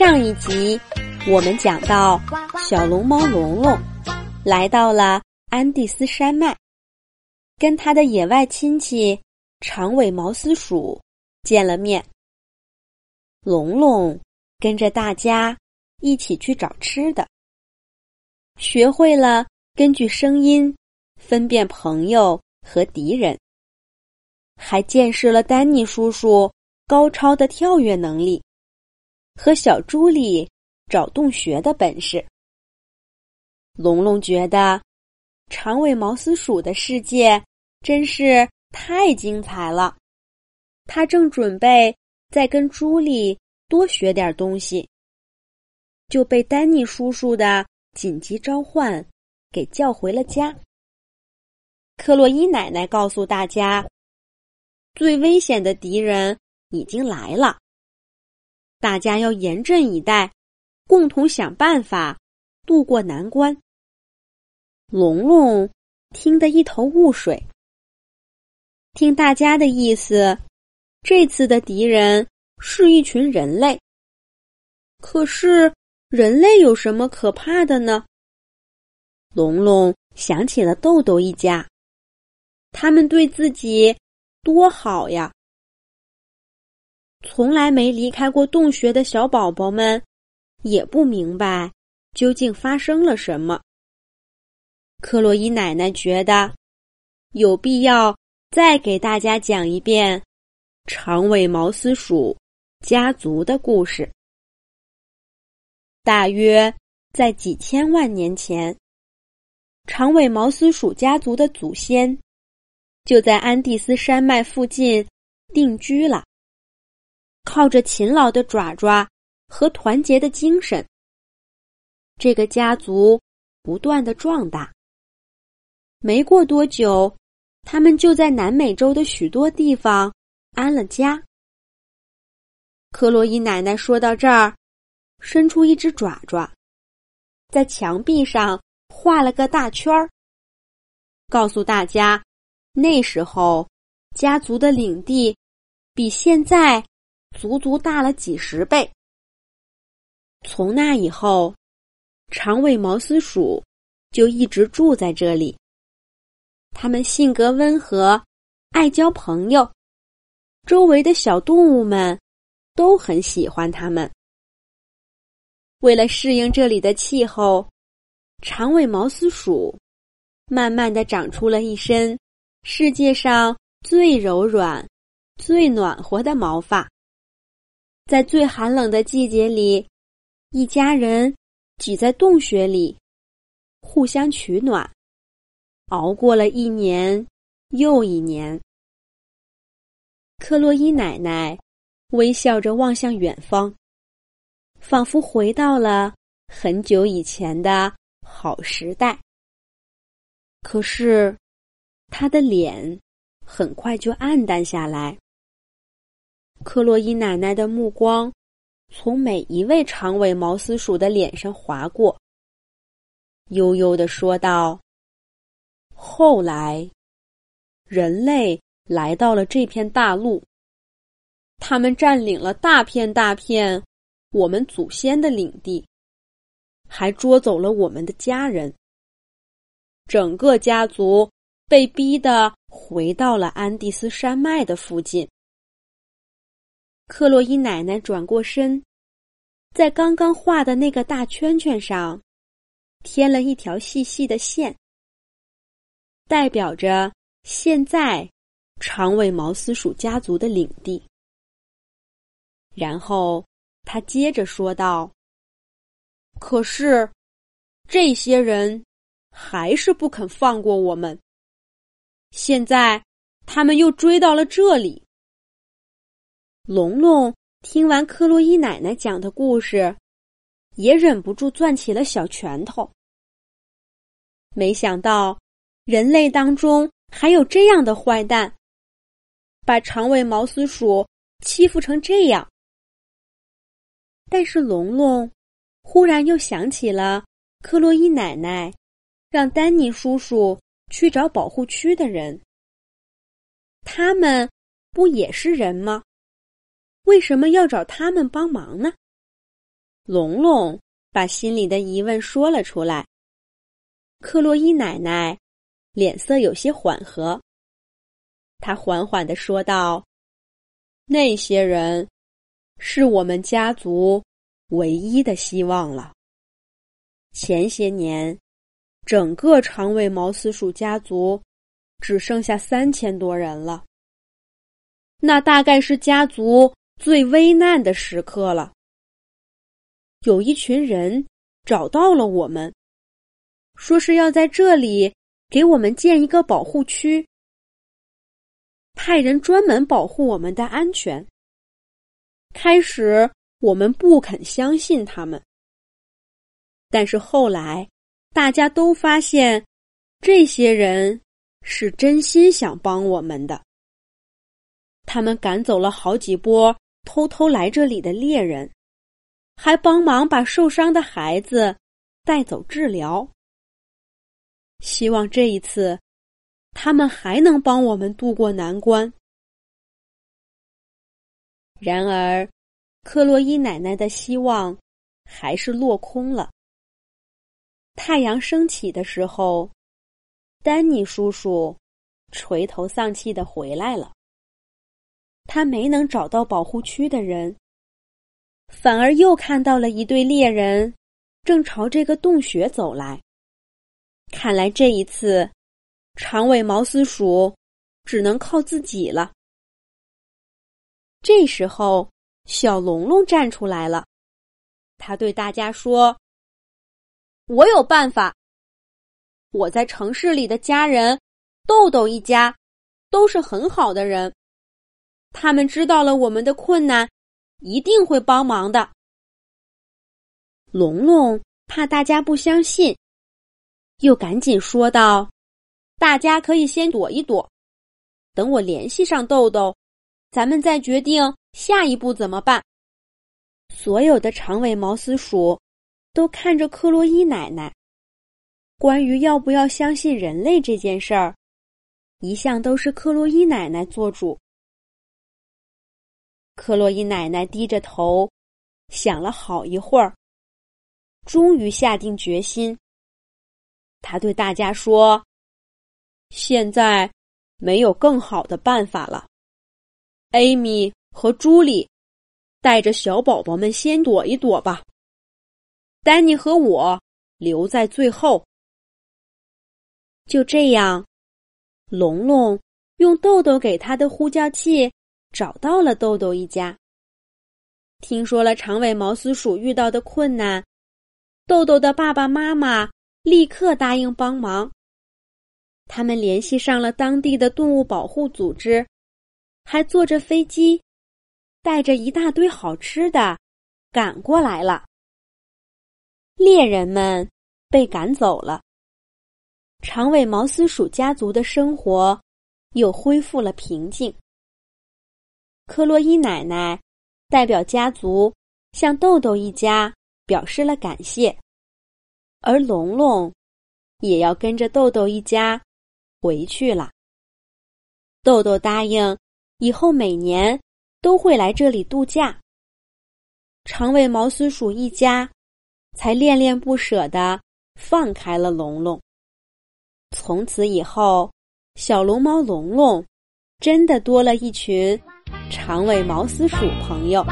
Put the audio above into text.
上一集，我们讲到小龙猫龙龙来到了安第斯山脉，跟他的野外亲戚长尾毛丝鼠见了面。龙龙跟着大家一起去找吃的，学会了根据声音分辨朋友和敌人，还见识了丹尼叔叔高超的跳跃能力。和小朱莉找洞穴的本事，龙龙觉得长尾毛丝鼠的世界真是太精彩了。他正准备再跟朱莉多学点东西，就被丹尼叔叔的紧急召唤给叫回了家。克洛伊奶奶告诉大家，最危险的敌人已经来了。大家要严阵以待，共同想办法渡过难关。龙龙听得一头雾水。听大家的意思，这次的敌人是一群人类。可是人类有什么可怕的呢？龙龙想起了豆豆一家，他们对自己多好呀。从来没离开过洞穴的小宝宝们，也不明白究竟发生了什么。克洛伊奶奶觉得有必要再给大家讲一遍长尾毛丝鼠家族的故事。大约在几千万年前，长尾毛丝鼠家族的祖先就在安第斯山脉附近定居了。靠着勤劳的爪爪和团结的精神，这个家族不断的壮大。没过多久，他们就在南美洲的许多地方安了家。克洛伊奶奶说到这儿，伸出一只爪爪，在墙壁上画了个大圈儿，告诉大家，那时候家族的领地比现在。足足大了几十倍。从那以后，长尾毛丝鼠就一直住在这里。它们性格温和，爱交朋友，周围的小动物们都很喜欢它们。为了适应这里的气候，长尾毛丝鼠慢慢的长出了一身世界上最柔软、最暖和的毛发。在最寒冷的季节里，一家人挤在洞穴里，互相取暖，熬过了一年又一年。克洛伊奶奶微笑着望向远方，仿佛回到了很久以前的好时代。可是，她的脸很快就暗淡下来。克洛伊奶奶的目光从每一位长尾毛丝鼠的脸上划过，悠悠的说道：“后来，人类来到了这片大陆，他们占领了大片大片我们祖先的领地，还捉走了我们的家人。整个家族被逼的回到了安第斯山脉的附近。”克洛伊奶奶转过身，在刚刚画的那个大圈圈上，添了一条细细的线，代表着现在长尾毛丝鼠家族的领地。然后他接着说道：“可是，这些人还是不肯放过我们。现在，他们又追到了这里。”龙龙听完克洛伊奶奶讲的故事，也忍不住攥起了小拳头。没想到，人类当中还有这样的坏蛋，把长尾毛丝鼠欺负成这样。但是，龙龙忽然又想起了克洛伊奶奶让丹尼叔叔去找保护区的人，他们不也是人吗？为什么要找他们帮忙呢？龙龙把心里的疑问说了出来。克洛伊奶奶脸色有些缓和，她缓缓的说道：“那些人是我们家族唯一的希望了。前些年，整个长尾毛丝鼠家族只剩下三千多人了。那大概是家族最危难的时刻了。”有一群人找到了我们，说是要在这里给我们建一个保护区，派人专门保护我们的安全。开始我们不肯相信他们，但是后来大家都发现，这些人是真心想帮我们的。他们赶走了好几波偷偷来这里的猎人。还帮忙把受伤的孩子带走治疗，希望这一次他们还能帮我们渡过难关。然而，克洛伊奶奶的希望还是落空了。太阳升起的时候，丹尼叔叔垂头丧气的回来了。他没能找到保护区的人。反而又看到了一对猎人，正朝这个洞穴走来。看来这一次，长尾毛丝鼠只能靠自己了。这时候，小龙龙站出来了，他对大家说：“我有办法。我在城市里的家人豆豆一家都是很好的人，他们知道了我们的困难。”一定会帮忙的。龙龙怕大家不相信，又赶紧说道：“大家可以先躲一躲，等我联系上豆豆，咱们再决定下一步怎么办。”所有的长尾毛丝鼠都看着克洛伊奶奶。关于要不要相信人类这件事儿，一向都是克洛伊奶奶做主。克洛伊奶奶低着头，想了好一会儿，终于下定决心。她对大家说：“现在没有更好的办法了。艾米和朱莉带着小宝宝们先躲一躲吧。丹尼和我留在最后。”就这样，龙龙用豆豆给他的呼叫器。找到了豆豆一家。听说了长尾毛丝鼠遇到的困难，豆豆的爸爸妈妈立刻答应帮忙。他们联系上了当地的动物保护组织，还坐着飞机，带着一大堆好吃的赶过来了。猎人们被赶走了，长尾毛丝鼠家族的生活又恢复了平静。克洛伊奶奶代表家族向豆豆一家表示了感谢，而龙龙也要跟着豆豆一家回去了。豆豆答应以后每年都会来这里度假。长尾毛丝鼠一家才恋恋不舍的放开了龙龙。从此以后，小龙猫龙龙真的多了一群。长尾毛丝鼠朋友。